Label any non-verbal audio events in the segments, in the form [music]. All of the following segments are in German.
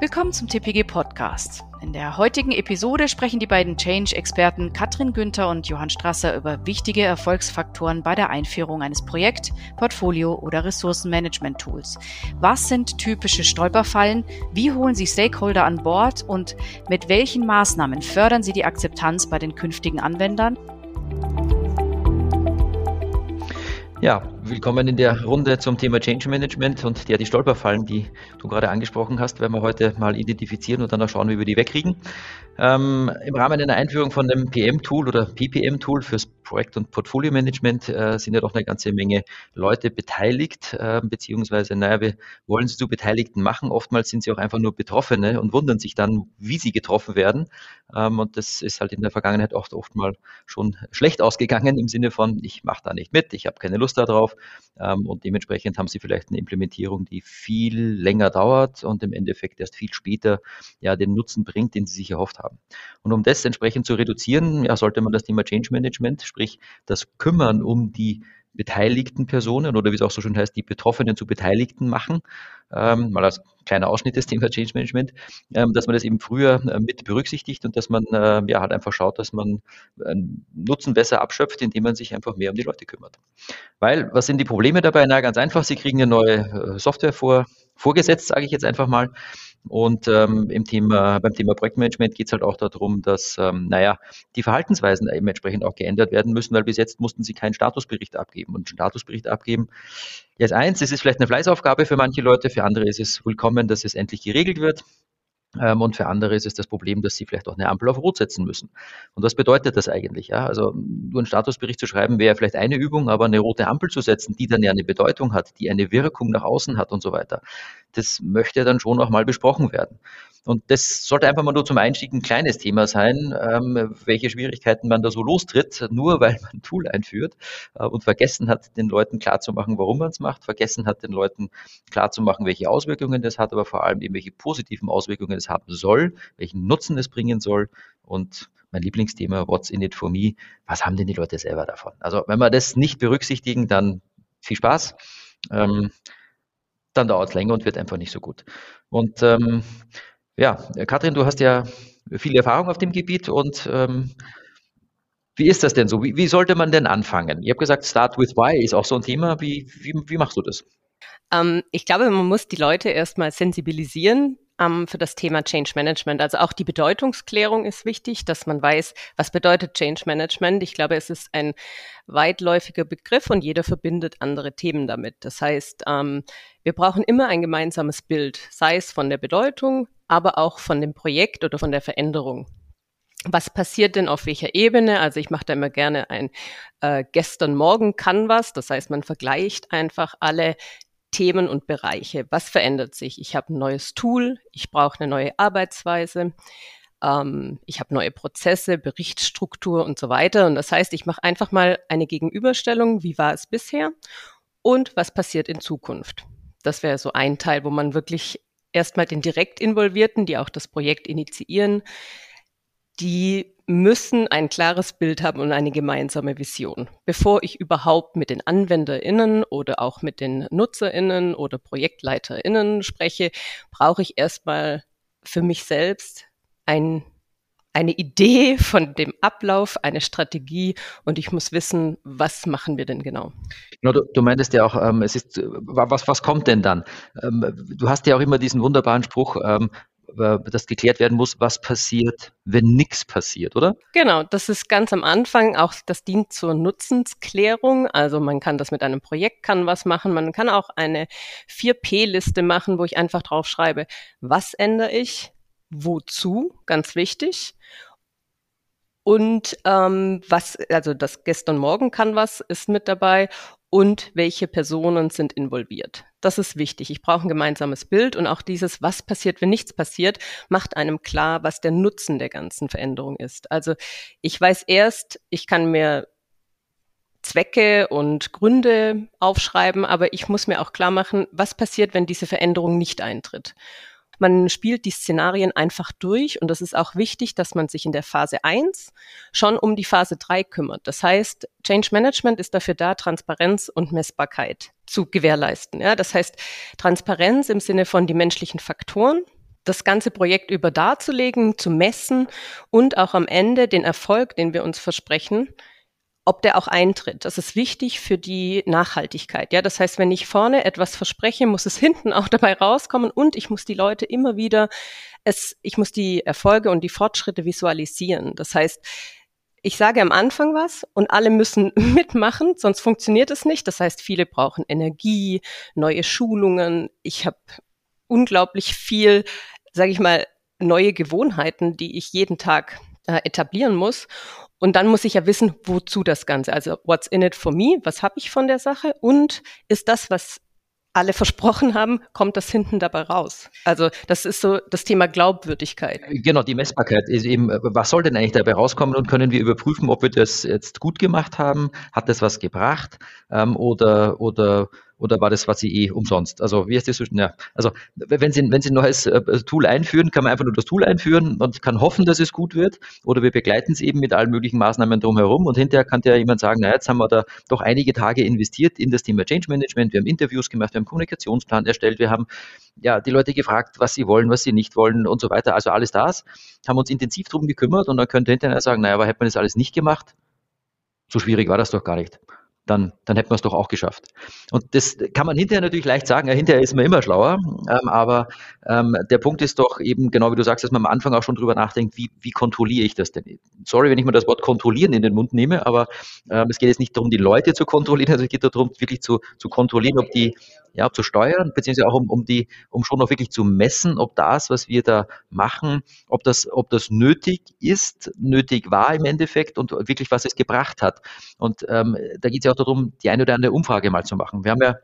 Willkommen zum TPG Podcast. In der heutigen Episode sprechen die beiden Change-Experten Katrin Günther und Johann Strasser über wichtige Erfolgsfaktoren bei der Einführung eines Projekt-, Portfolio- oder Ressourcenmanagement-Tools. Was sind typische Stolperfallen? Wie holen Sie Stakeholder an Bord? Und mit welchen Maßnahmen fördern Sie die Akzeptanz bei den künftigen Anwendern? Ja, willkommen in der Runde zum Thema Change Management und der die Stolperfallen, die du gerade angesprochen hast, werden wir heute mal identifizieren und dann auch schauen, wie wir die wegkriegen. Ähm, Im Rahmen einer Einführung von einem PM-Tool oder PPM-Tool fürs Projekt- und Portfolio-Management äh, sind ja doch eine ganze Menge Leute beteiligt, äh, beziehungsweise, naja, wir wollen sie zu Beteiligten machen. Oftmals sind sie auch einfach nur Betroffene und wundern sich dann, wie sie getroffen werden. Ähm, und das ist halt in der Vergangenheit oft, oft mal schon schlecht ausgegangen im Sinne von, ich mache da nicht mit, ich habe keine Lust darauf. Ähm, und dementsprechend haben sie vielleicht eine Implementierung, die viel länger dauert und im Endeffekt erst viel später ja den Nutzen bringt, den sie sich erhofft haben. Und um das entsprechend zu reduzieren, ja, sollte man das Thema Change Management, sprich das Kümmern um die beteiligten Personen oder wie es auch so schön heißt, die Betroffenen zu Beteiligten machen, ähm, mal als kleiner Ausschnitt des Thema Change Management, ähm, dass man das eben früher äh, mit berücksichtigt und dass man äh, ja halt einfach schaut, dass man äh, Nutzen besser abschöpft, indem man sich einfach mehr um die Leute kümmert. Weil, was sind die Probleme dabei? Na, ganz einfach, sie kriegen eine neue äh, Software vor, vorgesetzt, sage ich jetzt einfach mal. Und ähm, im Thema, beim Thema Projektmanagement geht es halt auch darum, dass, ähm, naja, die Verhaltensweisen eben entsprechend auch geändert werden müssen, weil bis jetzt mussten sie keinen Statusbericht abgeben. Und einen Statusbericht abgeben, jetzt eins, es ist vielleicht eine Fleißaufgabe für manche Leute, für andere ist es willkommen, dass es endlich geregelt wird. Ähm, und für andere ist es das Problem, dass sie vielleicht auch eine Ampel auf Rot setzen müssen. Und was bedeutet das eigentlich? Ja? Also nur einen Statusbericht zu schreiben wäre vielleicht eine Übung, aber eine rote Ampel zu setzen, die dann ja eine Bedeutung hat, die eine Wirkung nach außen hat und so weiter, das möchte dann schon auch mal besprochen werden. Und das sollte einfach mal nur zum Einstieg ein kleines Thema sein, ähm, welche Schwierigkeiten man da so lostritt, nur weil man ein Tool einführt äh, und vergessen hat, den Leuten klarzumachen, warum man es macht, vergessen hat, den Leuten klarzumachen, welche Auswirkungen das hat, aber vor allem eben welche positiven Auswirkungen es haben soll, welchen Nutzen es bringen soll und mein Lieblingsthema, what's in it for me, was haben denn die Leute selber davon? Also wenn wir das nicht berücksichtigen, dann viel Spaß. Ähm, dann dauert es länger und wird einfach nicht so gut. Und ähm, ja, Katrin, du hast ja viel Erfahrung auf dem Gebiet und ähm, wie ist das denn so? Wie, wie sollte man denn anfangen? Ich habe gesagt, Start with Why ist auch so ein Thema. Wie, wie, wie machst du das? Ähm, ich glaube, man muss die Leute erstmal sensibilisieren ähm, für das Thema Change Management. Also auch die Bedeutungsklärung ist wichtig, dass man weiß, was bedeutet Change Management. Ich glaube, es ist ein weitläufiger Begriff und jeder verbindet andere Themen damit. Das heißt, ähm, wir brauchen immer ein gemeinsames Bild, sei es von der Bedeutung, aber auch von dem Projekt oder von der Veränderung. Was passiert denn auf welcher Ebene? Also ich mache da immer gerne ein äh, gestern Morgen kann was. Das heißt, man vergleicht einfach alle Themen und Bereiche. Was verändert sich? Ich habe ein neues Tool, ich brauche eine neue Arbeitsweise, ähm, ich habe neue Prozesse, Berichtsstruktur und so weiter. Und das heißt, ich mache einfach mal eine Gegenüberstellung, wie war es bisher und was passiert in Zukunft. Das wäre so ein Teil, wo man wirklich erstmal den direkt Involvierten, die auch das Projekt initiieren, die müssen ein klares Bild haben und eine gemeinsame Vision. Bevor ich überhaupt mit den AnwenderInnen oder auch mit den NutzerInnen oder ProjektleiterInnen spreche, brauche ich erstmal für mich selbst ein eine Idee von dem Ablauf, eine Strategie und ich muss wissen, was machen wir denn genau. Du, du meintest ja auch, ähm, es ist, was, was kommt denn dann? Ähm, du hast ja auch immer diesen wunderbaren Spruch, ähm, das geklärt werden muss, was passiert, wenn nichts passiert, oder? Genau, das ist ganz am Anfang auch, das dient zur Nutzensklärung. Also man kann das mit einem Projekt kann was machen. Man kann auch eine 4P-Liste machen, wo ich einfach drauf schreibe, was ändere ich, wozu, ganz wichtig. Und ähm, was, also das gestern Morgen kann was ist mit dabei und welche Personen sind involviert. Das ist wichtig. Ich brauche ein gemeinsames Bild und auch dieses, was passiert, wenn nichts passiert, macht einem klar, was der Nutzen der ganzen Veränderung ist. Also ich weiß erst, ich kann mir Zwecke und Gründe aufschreiben, aber ich muss mir auch klar machen, was passiert, wenn diese Veränderung nicht eintritt. Man spielt die Szenarien einfach durch und das ist auch wichtig, dass man sich in der Phase 1 schon um die Phase 3 kümmert. Das heißt, Change Management ist dafür da, Transparenz und Messbarkeit zu gewährleisten. Ja, das heißt, Transparenz im Sinne von die menschlichen Faktoren, das ganze Projekt über darzulegen, zu messen und auch am Ende den Erfolg, den wir uns versprechen, ob der auch eintritt. Das ist wichtig für die Nachhaltigkeit. Ja, das heißt, wenn ich vorne etwas verspreche, muss es hinten auch [laughs] dabei rauskommen und ich muss die Leute immer wieder es, ich muss die Erfolge und die Fortschritte visualisieren. Das heißt, ich sage am Anfang was und alle müssen [laughs] mitmachen, sonst funktioniert es nicht. Das heißt, viele brauchen Energie, neue Schulungen. Ich habe unglaublich viel, sage ich mal, neue Gewohnheiten, die ich jeden Tag äh, etablieren muss. Und dann muss ich ja wissen, wozu das Ganze. Also what's in it for me? Was habe ich von der Sache? Und ist das, was alle versprochen haben, kommt das hinten dabei raus. Also das ist so das Thema Glaubwürdigkeit. Genau, die Messbarkeit ist eben, was soll denn eigentlich dabei rauskommen und können wir überprüfen, ob wir das jetzt gut gemacht haben? Hat das was gebracht? Ähm, oder, oder oder war das was Sie eh umsonst? Also wie ist das? Ja, also wenn Sie, wenn Sie ein neues äh, Tool einführen, kann man einfach nur das Tool einführen und kann hoffen, dass es gut wird. Oder wir begleiten es eben mit allen möglichen Maßnahmen drumherum und hinterher kann ja jemand sagen, na jetzt haben wir da doch einige Tage investiert in das Thema Change Management. Wir haben Interviews gemacht, wir haben Kommunikationsplan erstellt, wir haben ja die Leute gefragt, was sie wollen, was sie nicht wollen und so weiter. Also alles das, haben uns intensiv drum gekümmert und dann könnte hinterher sagen, naja, aber hätte man das alles nicht gemacht? So schwierig war das doch gar nicht dann, dann hätten wir es doch auch geschafft. Und das kann man hinterher natürlich leicht sagen, ja, hinterher ist man immer schlauer, ähm, aber ähm, der Punkt ist doch eben, genau wie du sagst, dass man am Anfang auch schon drüber nachdenkt, wie, wie kontrolliere ich das denn? Sorry, wenn ich mal das Wort kontrollieren in den Mund nehme, aber ähm, es geht jetzt nicht darum, die Leute zu kontrollieren, [laughs] also es geht darum, wirklich zu, zu kontrollieren, ob die ja, zu steuern, beziehungsweise auch um, um die, um schon auch wirklich zu messen, ob das, was wir da machen, ob das, ob das nötig ist, nötig war im Endeffekt und wirklich was es gebracht hat. Und ähm, da geht es ja auch darum, die eine oder andere Umfrage mal zu machen. Wir haben ja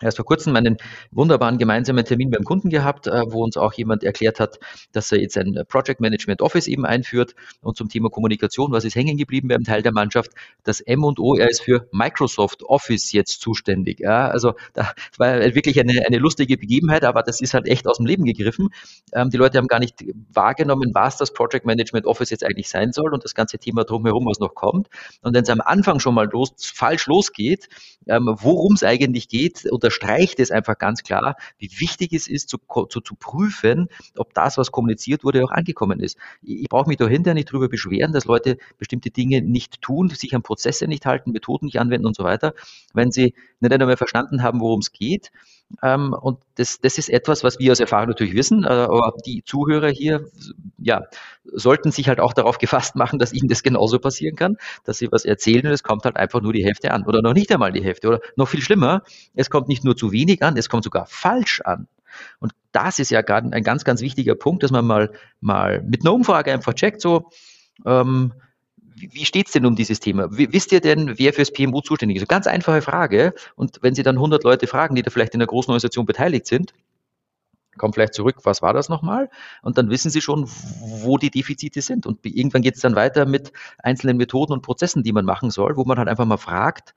erst vor kurzem einen wunderbaren gemeinsamen Termin beim Kunden gehabt, äh, wo uns auch jemand erklärt hat, dass er jetzt ein Project Management Office eben einführt. Und zum Thema Kommunikation, was ist hängen geblieben beim Teil der Mannschaft? Das M und O, er ist für Microsoft Office jetzt zuständig. Ja, also das war wirklich eine, eine lustige Begebenheit, aber das ist halt echt aus dem Leben gegriffen. Ähm, die Leute haben gar nicht wahrgenommen, was das Project Management Office jetzt eigentlich sein soll und das ganze Thema drumherum, was noch kommt. Und wenn es am Anfang schon mal los, falsch losgeht, ähm, worum es eigentlich geht, oder unterstreicht es einfach ganz klar, wie wichtig es ist, zu, zu, zu prüfen, ob das, was kommuniziert wurde, auch angekommen ist. Ich, ich brauche mich dahinter nicht drüber beschweren, dass Leute bestimmte Dinge nicht tun, sich an Prozesse nicht halten, Methoden nicht anwenden und so weiter, wenn sie nicht einmal verstanden haben, worum es geht. Ähm, und das, das ist etwas, was wir aus Erfahrung natürlich wissen, äh, aber die Zuhörer hier, ja, sollten sich halt auch darauf gefasst machen, dass ihnen das genauso passieren kann, dass sie was erzählen und es kommt halt einfach nur die Hälfte an oder noch nicht einmal die Hälfte oder noch viel schlimmer, es kommt nicht nur zu wenig an, es kommt sogar falsch an. Und das ist ja gerade ein ganz, ganz wichtiger Punkt, dass man mal, mal mit einer Umfrage einfach checkt, so, ähm, wie steht es denn um dieses Thema? Wisst ihr denn, wer fürs PMU zuständig ist? Ganz einfache Frage. Und wenn Sie dann 100 Leute fragen, die da vielleicht in einer großen Organisation beteiligt sind, kommt vielleicht zurück, was war das nochmal? Und dann wissen Sie schon, wo die Defizite sind. Und irgendwann geht es dann weiter mit einzelnen Methoden und Prozessen, die man machen soll, wo man halt einfach mal fragt,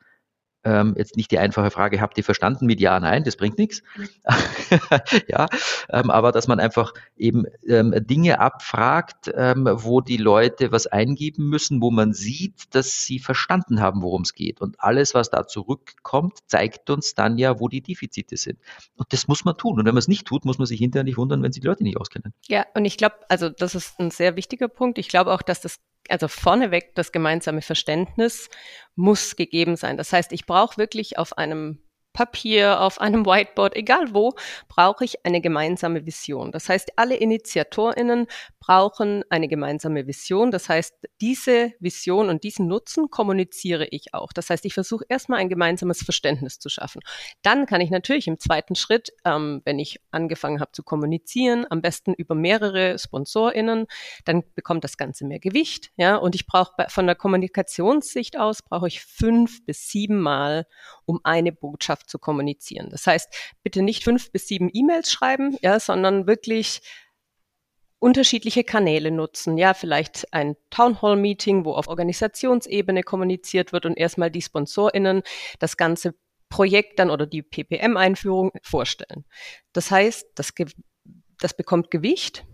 ähm, jetzt nicht die einfache Frage, habt ihr verstanden mit Ja, Nein, das bringt nichts. [laughs] ja, ähm, aber dass man einfach eben ähm, Dinge abfragt, ähm, wo die Leute was eingeben müssen, wo man sieht, dass sie verstanden haben, worum es geht. Und alles, was da zurückkommt, zeigt uns dann ja, wo die Defizite sind. Und das muss man tun. Und wenn man es nicht tut, muss man sich hinterher nicht wundern, wenn sich die Leute nicht auskennen. Ja, und ich glaube, also das ist ein sehr wichtiger Punkt. Ich glaube auch, dass das also vorneweg das gemeinsame Verständnis muss gegeben sein. Das heißt, ich brauche wirklich auf einem Papier, auf einem Whiteboard, egal wo, brauche ich eine gemeinsame Vision. Das heißt, alle Initiatorinnen brauchen eine gemeinsame Vision. Das heißt, diese Vision und diesen Nutzen kommuniziere ich auch. Das heißt, ich versuche erstmal ein gemeinsames Verständnis zu schaffen. Dann kann ich natürlich im zweiten Schritt, ähm, wenn ich angefangen habe zu kommunizieren, am besten über mehrere SponsorInnen, dann bekommt das Ganze mehr Gewicht. Ja, und ich brauche von der Kommunikationssicht aus brauche ich fünf bis sieben Mal, um eine Botschaft zu kommunizieren. Das heißt, bitte nicht fünf bis sieben E-Mails schreiben, ja, sondern wirklich unterschiedliche Kanäle nutzen. Ja, vielleicht ein Town Hall Meeting, wo auf Organisationsebene kommuniziert wird und erstmal die SponsorInnen das ganze Projekt dann oder die PPM-Einführung vorstellen. Das heißt, das, das bekommt Gewicht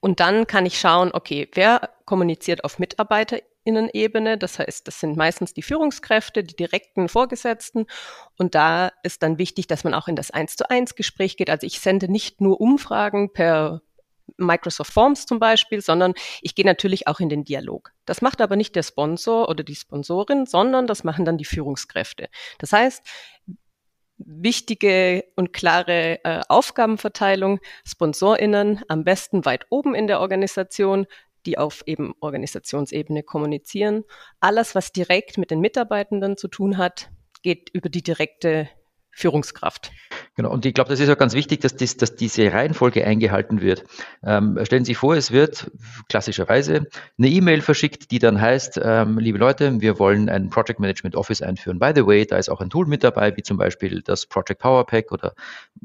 und dann kann ich schauen, okay, wer kommuniziert auf Mitarbeiter Sponsorinnenebene. Das heißt, das sind meistens die Führungskräfte, die direkten Vorgesetzten. Und da ist dann wichtig, dass man auch in das Eins zu eins Gespräch geht. Also ich sende nicht nur Umfragen per Microsoft Forms zum Beispiel, sondern ich gehe natürlich auch in den Dialog. Das macht aber nicht der Sponsor oder die Sponsorin, sondern das machen dann die Führungskräfte. Das heißt, wichtige und klare äh, Aufgabenverteilung, SponsorInnen am besten weit oben in der Organisation, die auf eben Organisationsebene kommunizieren. Alles, was direkt mit den Mitarbeitenden zu tun hat, geht über die direkte Führungskraft. Genau, und ich glaube, das ist auch ganz wichtig, dass, dies, dass diese Reihenfolge eingehalten wird. Ähm, stellen Sie sich vor, es wird klassischerweise eine E-Mail verschickt, die dann heißt, ähm, liebe Leute, wir wollen ein Project Management Office einführen. By the way, da ist auch ein Tool mit dabei, wie zum Beispiel das Project Power Pack oder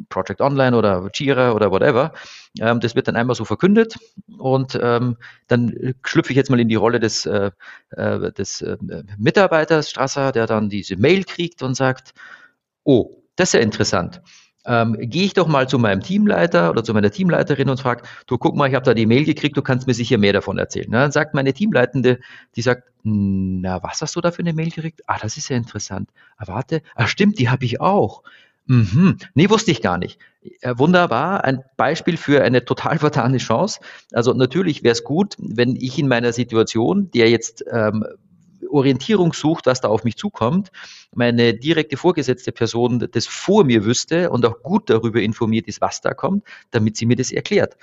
Project Online oder Jira oder whatever. Ähm, das wird dann einmal so verkündet und ähm, dann schlüpfe ich jetzt mal in die Rolle des, äh, äh des äh, Mitarbeiters Strasser, der dann diese Mail kriegt und sagt, oh, das ist ja interessant. Ähm, Gehe ich doch mal zu meinem Teamleiter oder zu meiner Teamleiterin und frage, du guck mal, ich habe da die Mail gekriegt, du kannst mir sicher mehr davon erzählen. Na, dann sagt meine Teamleitende, die sagt, na, was hast du da für eine Mail gekriegt? Ah, das ist ja interessant. Ah, warte, ah, stimmt, die habe ich auch. Mhm. Nee, wusste ich gar nicht. Äh, wunderbar, ein Beispiel für eine total vertane Chance. Also natürlich wäre es gut, wenn ich in meiner Situation, der jetzt ähm, Orientierung sucht, was da auf mich zukommt, meine direkte vorgesetzte Person das vor mir wüsste und auch gut darüber informiert ist, was da kommt, damit sie mir das erklärt.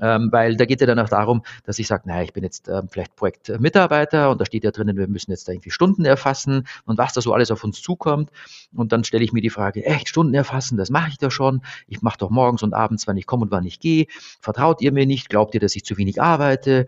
Ähm, weil da geht ja dann auch darum, dass ich sage, naja, ich bin jetzt ähm, vielleicht Projektmitarbeiter und da steht ja drinnen, wir müssen jetzt da irgendwie Stunden erfassen und was da so alles auf uns zukommt. Und dann stelle ich mir die Frage, echt Stunden erfassen, das mache ich doch schon. Ich mache doch morgens und abends, wann ich komme und wann ich gehe. Vertraut ihr mir nicht? Glaubt ihr, dass ich zu wenig arbeite?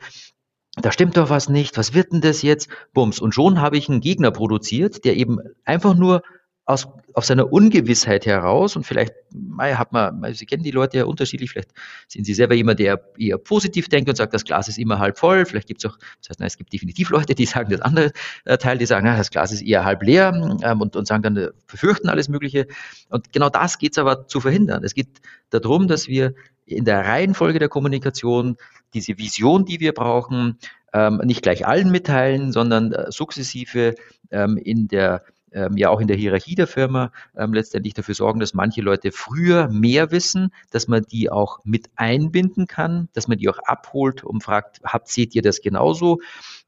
Da stimmt doch was nicht, was wird denn das jetzt? Bums. Und schon habe ich einen Gegner produziert, der eben einfach nur aus, aus seiner Ungewissheit heraus und vielleicht hat man, Sie kennen die Leute ja unterschiedlich, vielleicht sind Sie selber jemand, der eher positiv denkt und sagt, das Glas ist immer halb voll, vielleicht gibt es auch, das heißt, nein, es gibt definitiv Leute, die sagen das andere äh, Teil, die sagen, na, das Glas ist eher halb leer ähm, und, und sagen dann, äh, verfürchten alles Mögliche. Und genau das geht es aber zu verhindern. Es geht darum, dass wir in der Reihenfolge der Kommunikation diese Vision, die wir brauchen, ähm, nicht gleich allen mitteilen, sondern äh, sukzessive ähm, in der ähm, ja auch in der Hierarchie der Firma ähm, letztendlich dafür sorgen, dass manche Leute früher mehr wissen, dass man die auch mit einbinden kann, dass man die auch abholt und fragt, habt, seht ihr das genauso?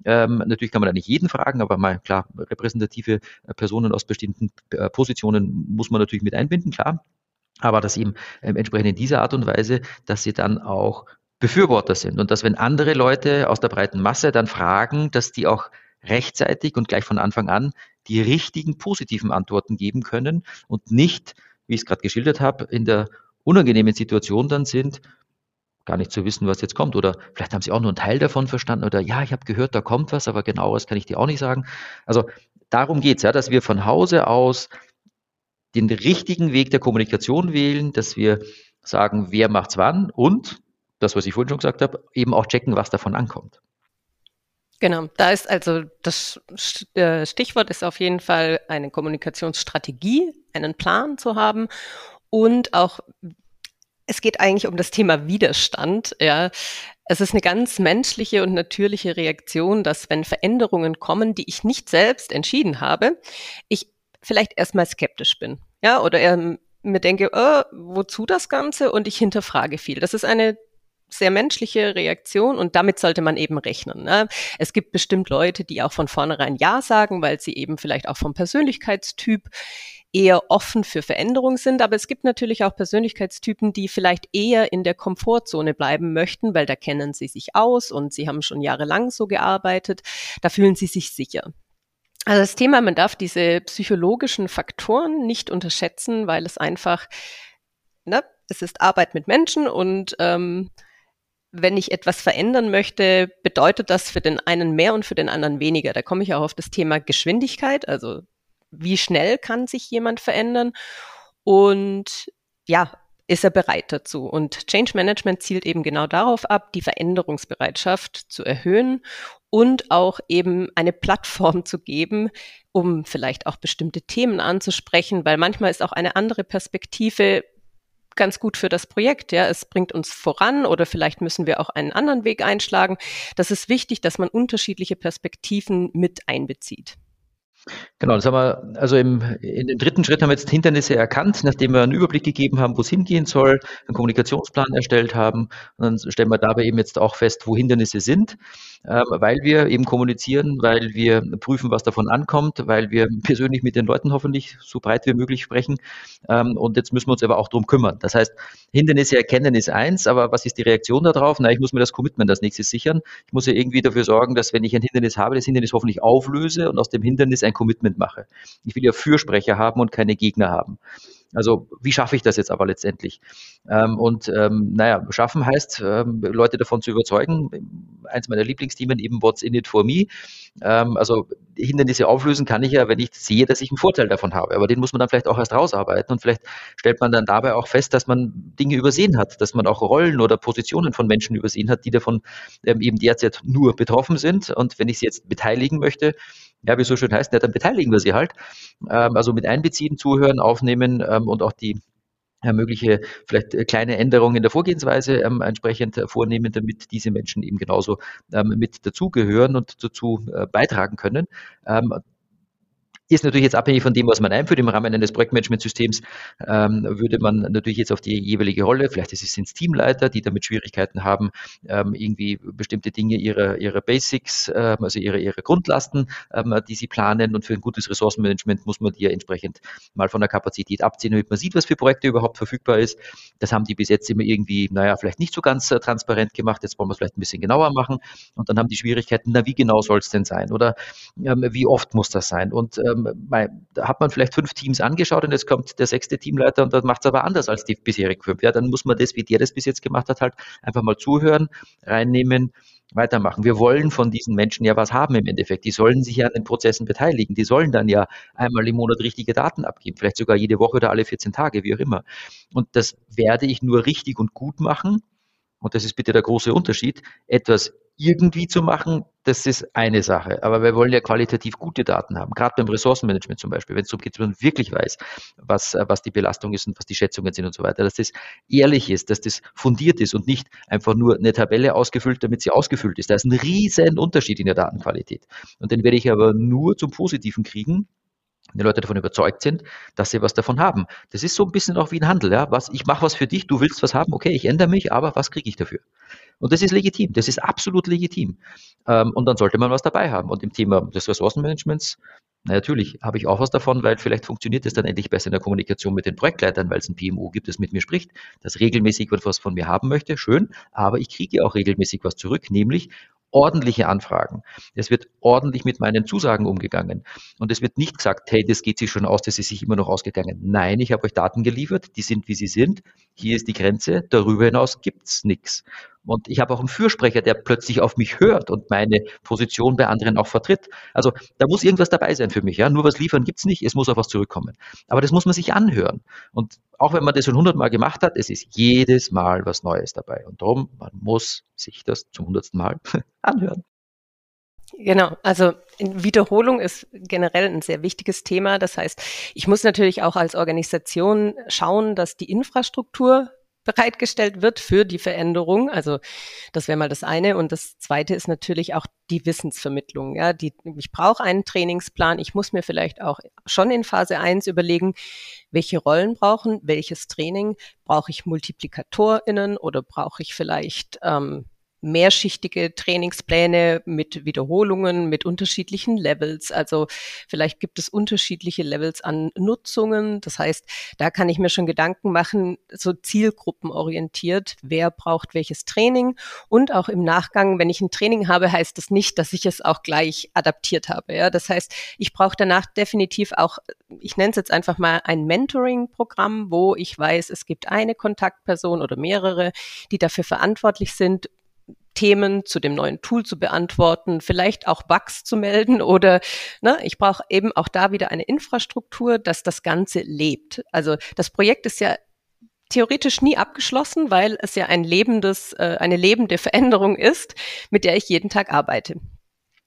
Ähm, natürlich kann man da nicht jeden fragen, aber mal klar, repräsentative äh, Personen aus bestimmten äh, Positionen muss man natürlich mit einbinden, klar. Aber das eben entsprechend in dieser Art und Weise, dass sie dann auch Befürworter sind und dass wenn andere Leute aus der breiten Masse dann fragen, dass die auch rechtzeitig und gleich von Anfang an die richtigen positiven Antworten geben können und nicht, wie ich es gerade geschildert habe, in der unangenehmen Situation dann sind, gar nicht zu wissen, was jetzt kommt. Oder vielleicht haben sie auch nur einen Teil davon verstanden oder ja, ich habe gehört, da kommt was, aber genaueres kann ich dir auch nicht sagen. Also darum geht es, ja, dass wir von Hause aus den richtigen Weg der Kommunikation wählen, dass wir sagen, wer macht's wann und das, was ich vorhin schon gesagt habe, eben auch checken, was davon ankommt. Genau, da ist also das äh, Stichwort ist auf jeden Fall eine Kommunikationsstrategie, einen Plan zu haben und auch es geht eigentlich um das Thema Widerstand. Ja, es ist eine ganz menschliche und natürliche Reaktion, dass wenn Veränderungen kommen, die ich nicht selbst entschieden habe, ich vielleicht erstmal skeptisch bin. Ja, oder ähm, mir denke, oh, wozu das Ganze? Und ich hinterfrage viel. Das ist eine sehr menschliche Reaktion und damit sollte man eben rechnen. Ne? Es gibt bestimmt Leute, die auch von vornherein Ja sagen, weil sie eben vielleicht auch vom Persönlichkeitstyp eher offen für Veränderung sind. Aber es gibt natürlich auch Persönlichkeitstypen, die vielleicht eher in der Komfortzone bleiben möchten, weil da kennen sie sich aus und sie haben schon jahrelang so gearbeitet. Da fühlen sie sich sicher. Also das Thema, man darf diese psychologischen Faktoren nicht unterschätzen, weil es einfach, ne, es ist Arbeit mit Menschen und ähm, wenn ich etwas verändern möchte, bedeutet das für den einen mehr und für den anderen weniger. Da komme ich auch auf das Thema Geschwindigkeit, also wie schnell kann sich jemand verändern und ja, ist er bereit dazu? Und Change Management zielt eben genau darauf ab, die Veränderungsbereitschaft zu erhöhen und auch eben eine Plattform zu geben, um vielleicht auch bestimmte Themen anzusprechen, weil manchmal ist auch eine andere Perspektive ganz gut für das Projekt. Ja, es bringt uns voran oder vielleicht müssen wir auch einen anderen Weg einschlagen. Das ist wichtig, dass man unterschiedliche Perspektiven mit einbezieht. Genau, das haben wir, also im, in dem dritten Schritt haben wir jetzt Hindernisse erkannt, nachdem wir einen Überblick gegeben haben, wo es hingehen soll, einen Kommunikationsplan erstellt haben. Und dann stellen wir dabei eben jetzt auch fest, wo Hindernisse sind, äh, weil wir eben kommunizieren, weil wir prüfen, was davon ankommt, weil wir persönlich mit den Leuten hoffentlich so breit wie möglich sprechen. Ähm, und jetzt müssen wir uns aber auch darum kümmern. Das heißt, Hindernisse erkennen ist eins, aber was ist die Reaktion darauf? Na, ich muss mir das Commitment als nächstes sichern. Ich muss ja irgendwie dafür sorgen, dass wenn ich ein Hindernis habe, das Hindernis hoffentlich auflöse und aus dem Hindernis ein Commitment mache. Ich will ja Fürsprecher haben und keine Gegner haben. Also wie schaffe ich das jetzt aber letztendlich? Ähm, und ähm, naja, schaffen heißt, ähm, Leute davon zu überzeugen. Eins meiner Lieblingsthemen eben What's in it for me. Ähm, also Hindernisse auflösen kann ich ja, wenn ich sehe, dass ich einen Vorteil davon habe. Aber den muss man dann vielleicht auch erst rausarbeiten und vielleicht stellt man dann dabei auch fest, dass man Dinge übersehen hat, dass man auch Rollen oder Positionen von Menschen übersehen hat, die davon ähm, eben derzeit nur betroffen sind. Und wenn ich sie jetzt beteiligen möchte, ja, wie so schön heißt, ja, dann beteiligen wir sie halt. Ähm, also mit einbeziehen, zuhören, aufnehmen ähm, und auch die äh, mögliche vielleicht äh, kleine Änderungen in der Vorgehensweise ähm, entsprechend äh, vornehmen, damit diese Menschen eben genauso ähm, mit dazugehören und dazu äh, beitragen können. Ist natürlich jetzt abhängig von dem, was man einführt. Im Rahmen eines Projektmanagementsystems ähm, würde man natürlich jetzt auf die jeweilige Rolle, vielleicht ist es Teamleiter, die damit Schwierigkeiten haben, ähm, irgendwie bestimmte Dinge ihrer, ihrer Basics, ähm, also ihre, ihre Grundlasten, ähm, die sie planen. Und für ein gutes Ressourcenmanagement muss man die ja entsprechend mal von der Kapazität abziehen, damit man sieht, was für Projekte überhaupt verfügbar ist. Das haben die bis jetzt immer irgendwie, naja, vielleicht nicht so ganz äh, transparent gemacht. Jetzt wollen wir es vielleicht ein bisschen genauer machen. Und dann haben die Schwierigkeiten, na, wie genau soll es denn sein? Oder ähm, wie oft muss das sein? Und ähm, hat man vielleicht fünf Teams angeschaut und jetzt kommt der sechste Teamleiter und dann macht es aber anders als die bisherigen fünf. Ja, dann muss man das, wie der das bis jetzt gemacht hat, halt einfach mal zuhören, reinnehmen, weitermachen. Wir wollen von diesen Menschen ja was haben im Endeffekt. Die sollen sich ja an den Prozessen beteiligen. Die sollen dann ja einmal im Monat richtige Daten abgeben, vielleicht sogar jede Woche oder alle 14 Tage, wie auch immer. Und das werde ich nur richtig und gut machen. Und das ist bitte der große Unterschied. Etwas irgendwie zu machen, das ist eine Sache. Aber wir wollen ja qualitativ gute Daten haben, gerade beim Ressourcenmanagement zum Beispiel, wenn es darum geht, dass man wirklich weiß, was, was die Belastung ist und was die Schätzungen sind und so weiter, dass das ehrlich ist, dass das fundiert ist und nicht einfach nur eine Tabelle ausgefüllt, damit sie ausgefüllt ist. Da ist ein riesen Unterschied in der Datenqualität. Und den werde ich aber nur zum Positiven kriegen, die Leute davon überzeugt sind, dass sie was davon haben. Das ist so ein bisschen auch wie ein Handel. Ja? Was, ich mache was für dich, du willst was haben, okay, ich ändere mich, aber was kriege ich dafür? Und das ist legitim, das ist absolut legitim. Ähm, und dann sollte man was dabei haben. Und im Thema des Ressourcenmanagements, na, natürlich habe ich auch was davon, weil vielleicht funktioniert es dann endlich besser in der Kommunikation mit den Projektleitern, weil es ein PMO gibt, das mit mir spricht, das regelmäßig was von mir haben möchte, schön, aber ich kriege auch regelmäßig was zurück, nämlich ordentliche Anfragen. Es wird ordentlich mit meinen Zusagen umgegangen. Und es wird nicht gesagt, hey, das geht sich schon aus, das ist sich immer noch ausgegangen. Nein, ich habe euch Daten geliefert, die sind, wie sie sind. Hier ist die Grenze, darüber hinaus gibt's nichts. Und ich habe auch einen Fürsprecher, der plötzlich auf mich hört und meine Position bei anderen auch vertritt. Also da muss irgendwas dabei sein für mich. Ja? Nur was liefern gibt's nicht, es muss auch was zurückkommen. Aber das muss man sich anhören. Und auch wenn man das schon hundertmal gemacht hat, es ist jedes Mal was Neues dabei. Und darum, man muss sich das zum hundertsten Mal [laughs] anhören. Genau, also Wiederholung ist generell ein sehr wichtiges Thema. Das heißt, ich muss natürlich auch als Organisation schauen, dass die Infrastruktur bereitgestellt wird für die Veränderung. Also das wäre mal das eine. Und das zweite ist natürlich auch die Wissensvermittlung. Ja, die, ich brauche einen Trainingsplan. Ich muss mir vielleicht auch schon in Phase 1 überlegen, welche Rollen brauchen, welches Training. Brauche ich MultiplikatorInnen oder brauche ich vielleicht ähm, mehrschichtige Trainingspläne mit Wiederholungen, mit unterschiedlichen Levels. Also vielleicht gibt es unterschiedliche Levels an Nutzungen. Das heißt, da kann ich mir schon Gedanken machen, so zielgruppenorientiert, wer braucht welches Training. Und auch im Nachgang, wenn ich ein Training habe, heißt das nicht, dass ich es auch gleich adaptiert habe. Ja, das heißt, ich brauche danach definitiv auch, ich nenne es jetzt einfach mal ein Mentoring-Programm, wo ich weiß, es gibt eine Kontaktperson oder mehrere, die dafür verantwortlich sind, Themen zu dem neuen Tool zu beantworten, vielleicht auch Bugs zu melden [laughs] oder ne, ich brauche eben auch da wieder eine Infrastruktur, dass das Ganze lebt. Also das Projekt ist ja theoretisch nie abgeschlossen, weil es ja ein lebendes, äh, eine lebende [laughs] Veränderung ist, mit der ich jeden Tag arbeite.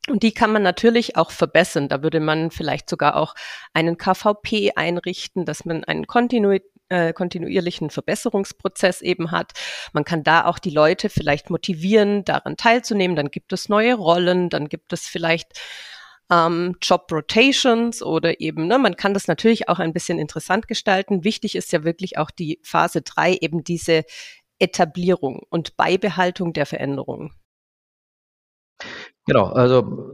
Und die kann man natürlich auch verbessern. Da würde man vielleicht sogar auch einen KVP einrichten, dass man einen Kontinuität äh, kontinuierlichen Verbesserungsprozess eben hat. Man kann da auch die Leute vielleicht motivieren, daran teilzunehmen. Dann gibt es neue Rollen, dann gibt es vielleicht ähm, Job Rotations oder eben, ne, man kann das natürlich auch ein bisschen interessant gestalten. Wichtig ist ja wirklich auch die Phase drei eben diese Etablierung und Beibehaltung der Veränderungen. Genau, also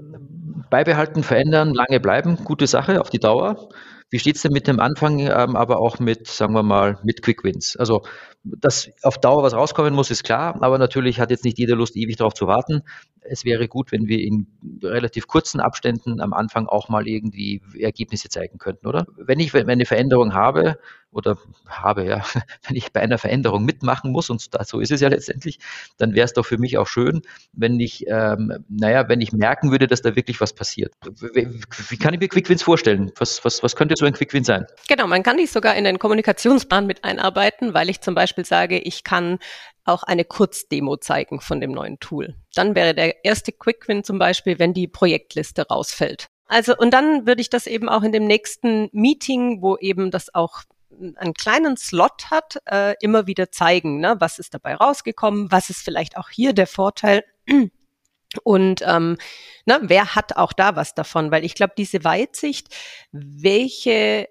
beibehalten, verändern, lange bleiben, gute Sache auf die Dauer. Wie steht es denn mit dem Anfang, ähm, aber auch mit, sagen wir mal, mit Quick Wins? Also, dass auf Dauer was rauskommen muss, ist klar, aber natürlich hat jetzt nicht jeder Lust, ewig darauf zu warten. Es wäre gut, wenn wir in relativ kurzen Abständen am Anfang auch mal irgendwie Ergebnisse zeigen könnten, oder? Wenn ich eine Veränderung habe, oder habe, ja, [laughs] wenn ich bei einer Veränderung mitmachen muss, und so ist es ja letztendlich, dann wäre es doch für mich auch schön, wenn ich, ähm, naja, wenn ich merken würde, dass da wirklich was passiert. Wie, kann ich mir Quickwins vorstellen? Was, was, was könnte so ein Quickwin sein? Genau, man kann dies sogar in den Kommunikationsplan mit einarbeiten, weil ich zum Beispiel sage, ich kann auch eine Kurzdemo zeigen von dem neuen Tool. Dann wäre der erste Quickwin zum Beispiel, wenn die Projektliste rausfällt. Also, und dann würde ich das eben auch in dem nächsten Meeting, wo eben das auch einen kleinen Slot hat, äh, immer wieder zeigen, ne? was ist dabei rausgekommen, was ist vielleicht auch hier der Vorteil. [clears throat] Und ähm, ne, wer hat auch da was davon? Weil ich glaube, diese Weitsicht, welche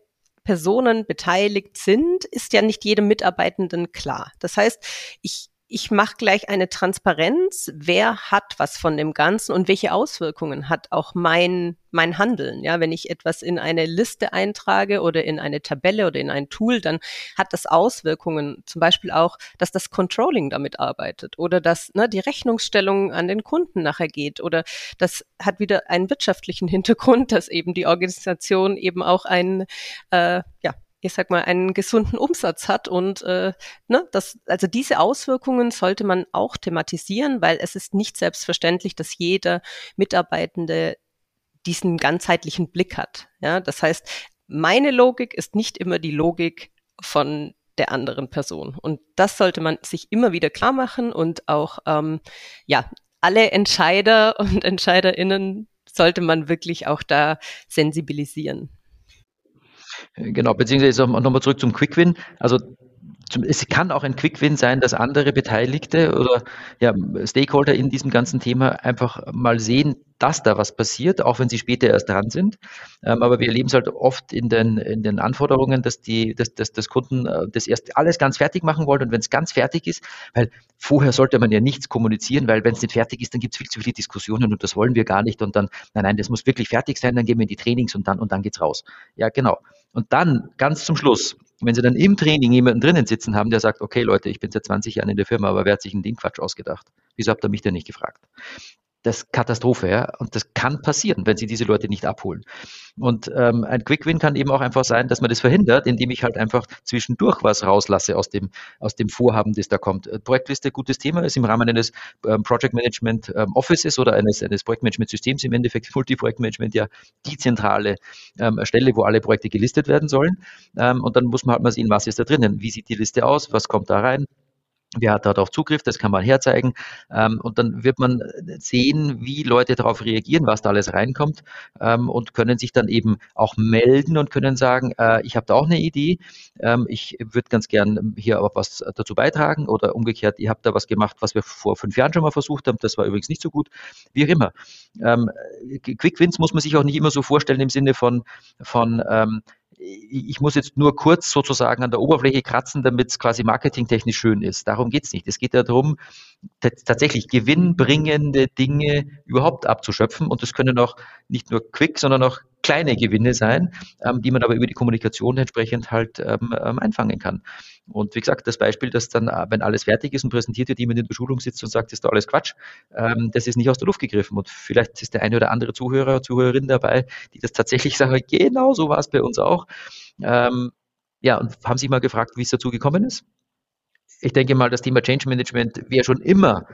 Personen beteiligt sind, ist ja nicht jedem Mitarbeitenden klar. Das heißt, ich ich mache gleich eine Transparenz, wer hat was von dem Ganzen und welche Auswirkungen hat auch mein, mein Handeln. Ja, wenn ich etwas in eine Liste eintrage oder in eine Tabelle oder in ein Tool, dann hat das Auswirkungen, zum Beispiel auch, dass das Controlling damit arbeitet oder dass ne, die Rechnungsstellung an den Kunden nachher geht oder das hat wieder einen wirtschaftlichen [laughs] Hintergrund, dass eben die Organisation eben auch ein äh, ja, ich sag mal, einen gesunden Umsatz hat. Und äh, ne, das, also diese Auswirkungen sollte man auch thematisieren, weil es ist nicht selbstverständlich, dass jeder Mitarbeitende diesen ganzheitlichen Blick hat. Ja, das heißt, meine Logik ist nicht immer die Logik von der anderen Person. Und das sollte man sich immer wieder klar machen und auch, ähm, ja, alle Entscheider und [laughs] Entscheiderinnen sollte man wirklich auch da sensibilisieren. Genau, beziehungsweise nochmal zurück zum Quick-Win. Also es kann auch ein Quick-Win sein, dass andere Beteiligte oder ja, Stakeholder in diesem ganzen Thema einfach mal sehen, dass da was passiert, auch wenn sie später erst dran sind. Ähm, aber wir erleben es halt oft in den, in den Anforderungen, dass die, dass, dass, dass Kunden äh, das erst alles ganz fertig machen wollen und wenn es ganz fertig ist, weil vorher sollte man ja nichts kommunizieren, weil wenn es nicht fertig ist, dann gibt es viel zu viele Diskussionen und das wollen wir gar nicht und dann, nein, nein, das muss wirklich fertig sein, dann gehen wir in die Trainings und dann und dann geht's raus. Ja, genau. Und dann ganz zum Schluss, wenn Sie dann im Training jemanden drinnen sitzen haben, der sagt, okay Leute, ich bin seit 20 Jahren in der Firma, aber wer hat sich einen Ding Quatsch ausgedacht? Wieso habt ihr mich denn nicht gefragt? Das ist Katastrophe, ja. Und das kann passieren, wenn sie diese Leute nicht abholen. Und ähm, ein Quick-Win kann eben auch einfach sein, dass man das verhindert, indem ich halt einfach zwischendurch was rauslasse aus dem, aus dem Vorhaben, das da kommt. Äh, Projektliste, gutes Thema, ist im Rahmen eines ähm, Project Management ähm, Offices oder eines, eines Projektmanagement-Systems im Endeffekt, [laughs] Multi-Projektmanagement ja die zentrale ähm, Stelle, wo alle Projekte gelistet werden sollen. Ähm, und dann muss man halt mal sehen, was ist da drinnen, wie sieht die Liste aus, was kommt da rein, Wer hat darauf Zugriff? Das kann man herzeigen. Ähm, und dann wird man sehen, wie Leute darauf reagieren, was da alles reinkommt ähm, und können sich dann eben auch melden und können sagen, äh, ich habe da auch eine Idee. Ähm, ich würde ganz gern hier auch was dazu beitragen oder umgekehrt, ihr habt da was gemacht, was wir vor fünf Jahren schon mal versucht haben. Das war übrigens nicht so gut. Wie auch immer. Quick Wins muss man sich auch nicht immer so vorstellen im Sinne von, von ich muss jetzt nur kurz sozusagen an der Oberfläche kratzen, damit es quasi marketingtechnisch schön ist. Darum geht es nicht. Es geht ja darum, tatsächlich gewinnbringende Dinge überhaupt abzuschöpfen. Und das können auch nicht nur quick, sondern auch kleine Gewinne sein, ähm, die man aber über die Kommunikation entsprechend halt ähm, ähm, einfangen kann. Und wie gesagt, das Beispiel, dass dann, äh, wenn alles fertig ist und präsentiert wird, jemand in der Schulung sitzt und sagt, das ist da alles Quatsch, ähm, das ist nicht aus der Luft gegriffen. Und vielleicht ist der eine oder andere Zuhörer, Zuhörerin dabei, die das tatsächlich [laughs] sagen, genau so war es bei uns auch. Ähm, ja, und haben sich mal gefragt, wie es dazu gekommen ist? Ich denke mal, das Thema Change Management wäre schon immer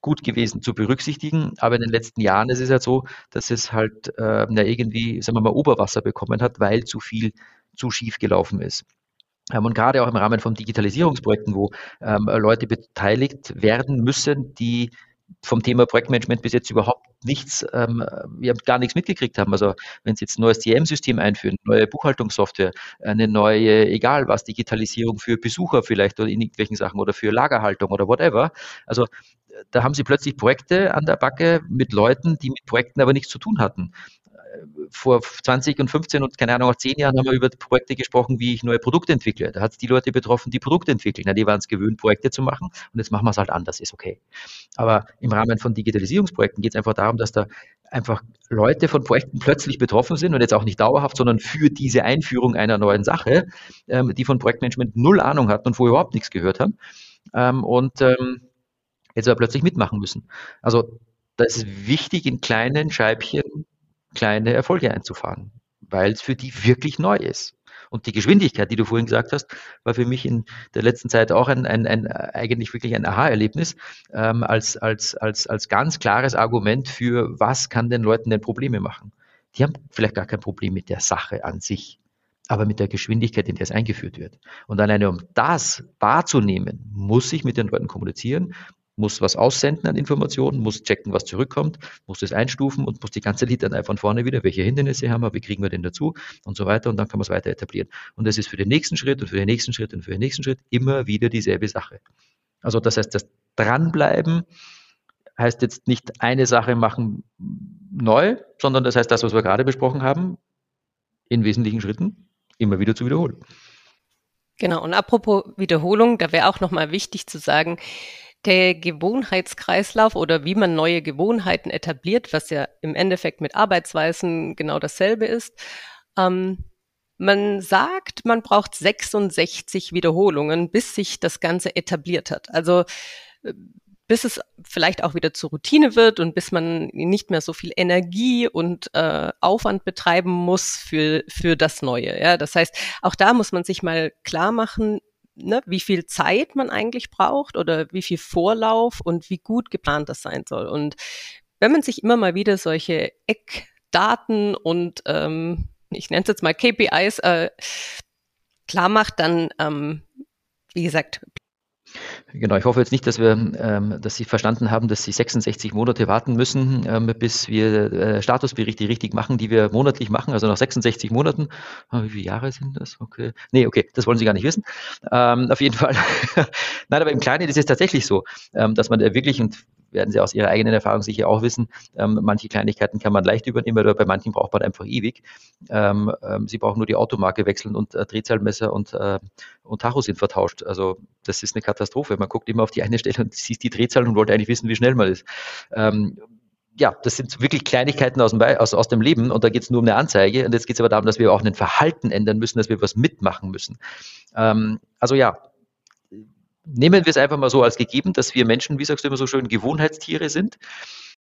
gut gewesen zu berücksichtigen. Aber in den letzten Jahren ist es halt so, dass es halt äh, na, irgendwie, sagen wir mal, Oberwasser bekommen hat, weil zu viel zu schief gelaufen ist. Ähm, und gerade auch im Rahmen von Digitalisierungsprojekten, wo ähm, Leute beteiligt werden müssen, die vom Thema Projektmanagement bis jetzt überhaupt nichts, ähm, wir gar nichts mitgekriegt haben. Also wenn Sie jetzt ein neues CM-System einführen, neue Buchhaltungssoftware, eine neue, egal was, Digitalisierung für Besucher vielleicht oder in irgendwelchen Sachen oder für Lagerhaltung oder whatever. Also da haben sie plötzlich Projekte an der Backe mit Leuten, die mit Projekten aber nichts zu tun hatten vor 20 und 15 und keine Ahnung, auch 10 Jahren haben wir über Projekte gesprochen, wie ich neue Produkte entwickle. Da hat es die Leute betroffen, die Produkte entwickeln. Ja, die waren es gewöhnt, Projekte zu machen und jetzt machen wir es halt anders, ist okay. Aber im Rahmen von Digitalisierungsprojekten geht es einfach darum, dass da einfach Leute von Projekten plötzlich betroffen sind und jetzt auch nicht dauerhaft, sondern für diese Einführung einer neuen Sache, ähm, die von Projektmanagement null Ahnung hatten und vorher überhaupt nichts gehört haben ähm, und ähm, jetzt aber plötzlich mitmachen müssen. Also da ist es wichtig, in kleinen Scheibchen kleine Erfolge einzufahren, weil es für die wirklich neu ist. Und die Geschwindigkeit, die du vorhin gesagt hast, war für mich in der letzten Zeit auch ein, ein, ein eigentlich wirklich ein Aha-Erlebnis, ähm, als, als, als, als ganz klares Argument für, was kann den Leuten denn Probleme machen. Die haben vielleicht gar kein Problem mit der Sache an sich, aber mit der Geschwindigkeit, in der es eingeführt wird. Und alleine um das wahrzunehmen, muss ich mit den Leuten kommunizieren, muss was aussenden an Informationen, muss checken, was zurückkommt, muss das einstufen und muss die ganze Litanei von vorne wieder, welche Hindernisse haben wir, wie kriegen wir den dazu und so weiter und dann kann man es weiter etablieren. Und das ist für den nächsten Schritt und für den nächsten Schritt und für den nächsten Schritt immer wieder dieselbe Sache. Also das heißt, das Dranbleiben heißt jetzt nicht eine Sache machen neu, sondern das heißt das, was wir gerade besprochen haben, in wesentlichen Schritten immer wieder zu wiederholen. Genau, und apropos Wiederholung, da wäre auch nochmal wichtig zu sagen, der Gewohnheitskreislauf oder wie man neue Gewohnheiten etabliert, was ja im Endeffekt mit Arbeitsweisen genau dasselbe ist. Ähm, man sagt, man braucht 66 Wiederholungen, bis sich das Ganze etabliert hat. Also äh, bis es vielleicht auch wieder zur Routine wird und bis man nicht mehr so viel Energie und äh, Aufwand betreiben muss für, für das Neue. Ja, das heißt, auch da muss man sich mal klar machen, ne, wie viel Zeit man eigentlich braucht oder wie viel Vorlauf und wie gut geplant das sein soll. Und wenn man sich immer mal wieder solche Eckdaten und ähm, ich nenne es jetzt mal KPIs äh, klar macht, dann, ähm, wie gesagt, Genau, ich hoffe jetzt nicht, dass wir, ähm, dass Sie verstanden haben, dass Sie 66 Monate warten müssen, ähm, bis wir äh, Statusberichte richtig machen, die wir monatlich machen. Also nach 66 Monaten. Oh, wie viele Jahre sind das? Okay. Nee, okay, das wollen Sie gar nicht wissen. Ähm, auf jeden Fall. [laughs] Nein, aber im Kleinen ist es tatsächlich so, ähm, dass man da wirklich, und werden Sie aus Ihrer eigenen Erfahrung sicher auch wissen, ähm, manche Kleinigkeiten kann man leicht übernehmen, aber bei manchen braucht man einfach ewig. Ähm, ähm, Sie brauchen nur die Automarke wechseln und äh, Drehzahlmesser und, äh, und Tacho sind vertauscht. Also das ist eine Katastrophe. Man guckt immer auf die eine Stelle und sieht die Drehzahl und wollte eigentlich wissen, wie schnell man ist. Ähm, ja, das sind wirklich Kleinigkeiten aus dem, aus, aus dem Leben und da geht es nur um eine Anzeige. Und jetzt geht es aber darum, dass wir auch ein Verhalten ändern müssen, dass wir was mitmachen müssen. Ähm, also ja, nehmen wir es einfach mal so als gegeben, dass wir Menschen, wie sagst du immer so schön, Gewohnheitstiere sind.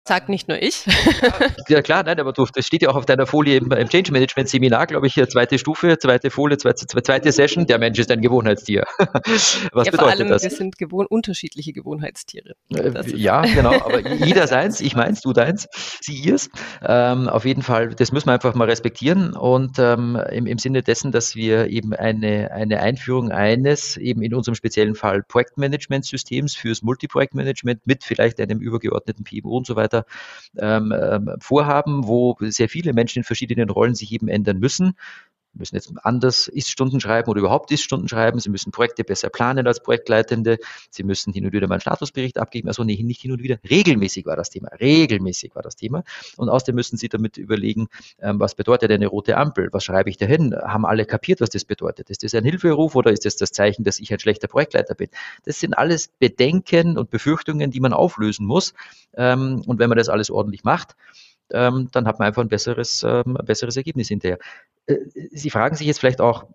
Sagt nicht nur ich. [laughs] ja klar, nein, aber du, das steht ja auch auf deiner Folie im, im Change Management Seminar, glaube ich, hier zweite Stufe, zweite Folie, zweite, zweite Session. Der Mensch ist ein Gewohnheitstier. [laughs] Was ja, bedeutet vor allem, das? Wir sind gewohn unterschiedliche Gewohnheitstiere. Äh, ja, [laughs] genau, aber jeder seins, ich meins, du deins, sie ihrs. Ähm, auf jeden Fall, das müssen wir einfach mal respektieren und ähm, im, im Sinne dessen, dass wir eben eine, eine Einführung eines, eben in unserem speziellen Fall Projektmanagementsystems fürs Multiprojektmanagement mit vielleicht einem übergeordneten PMO und so weiter weiter ähm, ähm, vorhaben, wo sehr viele Menschen in verschiedenen Rollen sich eben ändern müssen müssen jetzt anders Ist-Stunden schreiben oder überhaupt Ist-Stunden schreiben. Sie müssen Projekte besser planen als Projektleitende. Sie müssen hin und wieder mal einen Statusbericht abgeben. Also nee, nicht hin und wieder. Regelmäßig war das Thema. Regelmäßig war das Thema. Und außerdem müssen Sie damit überlegen, ähm, was bedeutet eine rote Ampel? Was schreibe ich da hin? Haben alle kapiert, was das bedeutet? Ist das ein Hilferuf oder ist das das Zeichen, dass ich ein schlechter Projektleiter bin? Das sind alles Bedenken und Befürchtungen, die man auflösen muss. Ähm, und wenn man das alles ordentlich macht, ähm, dann hat man einfach ein besseres, ähm, besseres Ergebnis hinterher. Äh, Sie fragen sich jetzt vielleicht auch,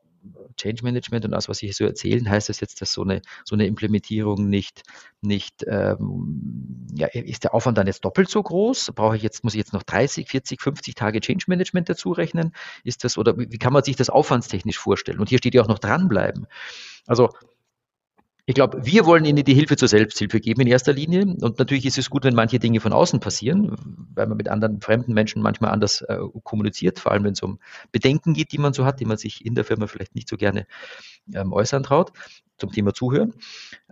Change Management und das, was Sie so erzählen, heißt das jetzt, dass so eine, so eine Implementierung nicht, nicht ähm, ja, ist der Aufwand dann jetzt doppelt so groß? Brauche ich jetzt, muss ich jetzt noch 30, 40, 50 Tage Change Management dazu rechnen? Ist das, oder wie kann man sich das aufwandstechnisch vorstellen? Und hier steht ja auch noch dranbleiben. Also ich glaube, wir wollen Ihnen die Hilfe zur Selbsthilfe geben in erster Linie. Und natürlich ist es gut, wenn manche Dinge von außen passieren, weil man mit anderen fremden Menschen manchmal anders äh, kommuniziert, vor allem wenn es um Bedenken geht, die man so hat, die man sich in der Firma vielleicht nicht so gerne ähm, äußern traut. zum Thema Zuhören.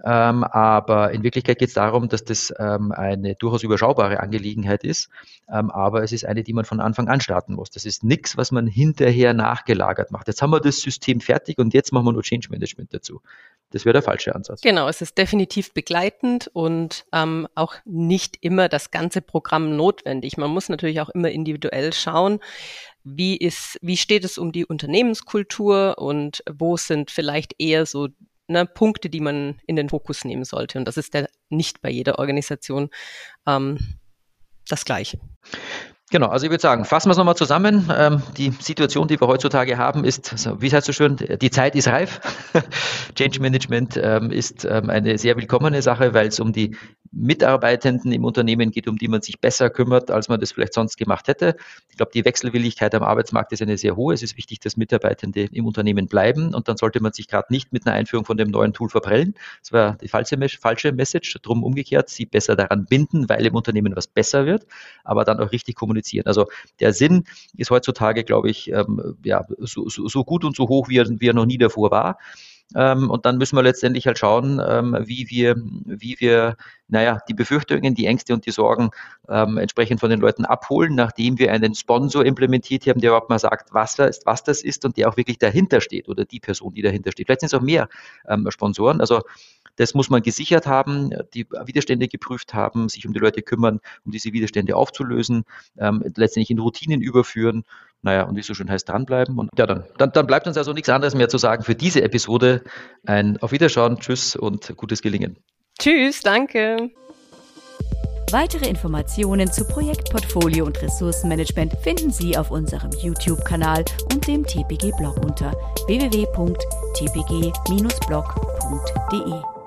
Ähm, aber in Wirklichkeit geht es darum, dass das ähm, eine durchaus überschaubare Angelegenheit ist, ähm, aber es ist eine, die man von Anfang an starten muss. Das ist nichts, was man hinterher nachgelagert macht. Jetzt haben wir das System fertig und jetzt machen wir nur Change Management dazu. Das wäre der falsche Ansatz. Genau, es ist definitiv begleitend und ähm, auch nicht immer das ganze Programm notwendig. Man muss natürlich auch immer individuell schauen, wie ist, wie steht es um die Unternehmenskultur und wo sind vielleicht eher so ne, Punkte, die man in den Fokus nehmen sollte. Und das ist ja nicht bei jeder Organisation ähm, das Gleiche. Genau, also ich würde sagen, fassen wir es nochmal zusammen. Ähm, die Situation, die wir heutzutage haben, ist, also, wie heißt so schön, die Zeit ist reif. [laughs] Change Management ähm, ist ähm, eine sehr willkommene Sache, weil es um die Mitarbeitenden im Unternehmen geht, um die man sich besser kümmert, als man das vielleicht sonst gemacht hätte. Ich glaube, die Wechselwilligkeit am Arbeitsmarkt ist eine sehr hohe. Es ist wichtig, dass Mitarbeitende im Unternehmen bleiben und dann sollte man sich gerade nicht mit einer Einführung von dem neuen Tool verprellen. Das war die falsche, falsche Message. Drum umgekehrt, sie besser daran binden, weil im Unternehmen was besser wird, aber dann auch richtig kommunizieren. Also der Sinn ist heutzutage, glaube ich, ähm, ja, so, so, so gut und so hoch, wie er, wie er noch nie davor war. Ähm, und dann müssen wir letztendlich halt schauen, ähm, wie wir, wie wir, naja, die Befürchtungen, die Ängste und die Sorgen ähm, entsprechend von den Leuten abholen, nachdem wir einen Sponsor implementiert haben, der überhaupt mal sagt, was das ist, was das ist und der auch wirklich dahinter steht oder die Person, die dahinter steht. Vielleicht sind es auch mehr ähm, Sponsoren. Also das muss man gesichert haben, die Widerstände geprüft haben, sich um die Leute kümmern, um diese Widerstände aufzulösen, ähm, letztendlich in Routinen überführen. Naja, und wie es so schön heißt, dranbleiben. Und ja, dann, dann, dann bleibt uns also nichts anderes mehr zu sagen für diese Episode. Ein Auf Wiederschauen, Tschüss und gutes Gelingen. Tschüss, danke. Weitere Informationen zu Projektportfolio und Ressourcenmanagement finden Sie auf unserem YouTube-Kanal und dem TPG-Blog unter www.tpg-blog.de.